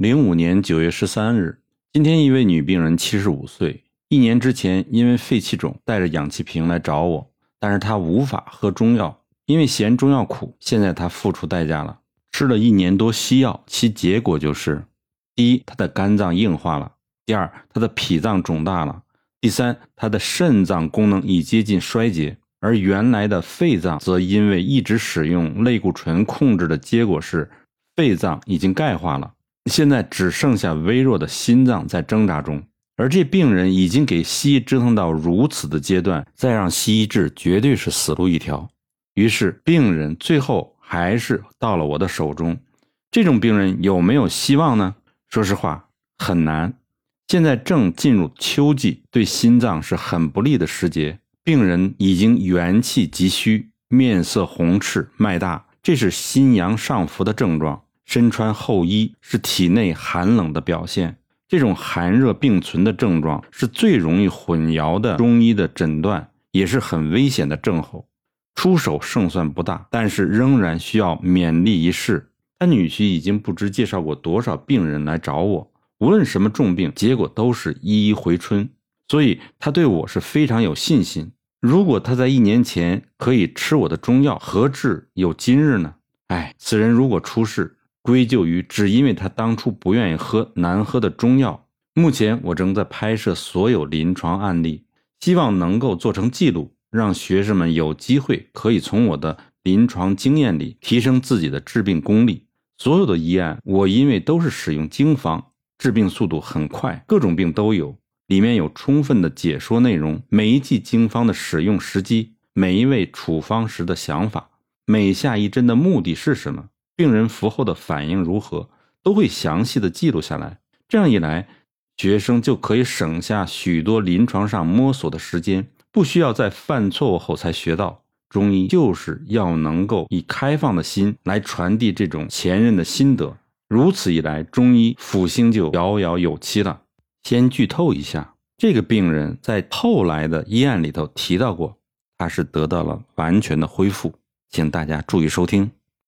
零五年九月十三日，今天一位女病人七十五岁，一年之前因为肺气肿带着氧气瓶来找我，但是她无法喝中药，因为嫌中药苦。现在她付出代价了，吃了一年多西药，其结果就是：第一，她的肝脏硬化了；第二，她的脾脏肿大了；第三，她的肾脏功能已接近衰竭，而原来的肺脏则因为一直使用类固醇控制的结果是，肺脏已经钙化了。现在只剩下微弱的心脏在挣扎中，而这病人已经给西医折腾到如此的阶段，再让西医治绝对是死路一条。于是病人最后还是到了我的手中。这种病人有没有希望呢？说实话，很难。现在正进入秋季，对心脏是很不利的时节。病人已经元气急虚，面色红赤，脉大，这是心阳上浮的症状。身穿厚衣是体内寒冷的表现，这种寒热并存的症状是最容易混淆的中医的诊断，也是很危险的症候。出手胜算不大，但是仍然需要勉力一试。他女婿已经不知介绍过多少病人来找我，无论什么重病，结果都是一一回春，所以他对我是非常有信心。如果他在一年前可以吃我的中药，何至有今日呢？哎，此人如果出事，归咎于只因为他当初不愿意喝难喝的中药。目前我正在拍摄所有临床案例，希望能够做成记录，让学生们有机会可以从我的临床经验里提升自己的治病功力。所有的医案，我因为都是使用经方，治病速度很快，各种病都有，里面有充分的解说内容，每一剂经方的使用时机，每一位处方时的想法，每下一针的目的是什么。病人服后的反应如何，都会详细的记录下来。这样一来，学生就可以省下许多临床上摸索的时间，不需要在犯错误后才学到。中医就是要能够以开放的心来传递这种前任的心得，如此一来，中医复兴就遥遥有期了。先剧透一下，这个病人在后来的医案里头提到过，他是得到了完全的恢复，请大家注意收听。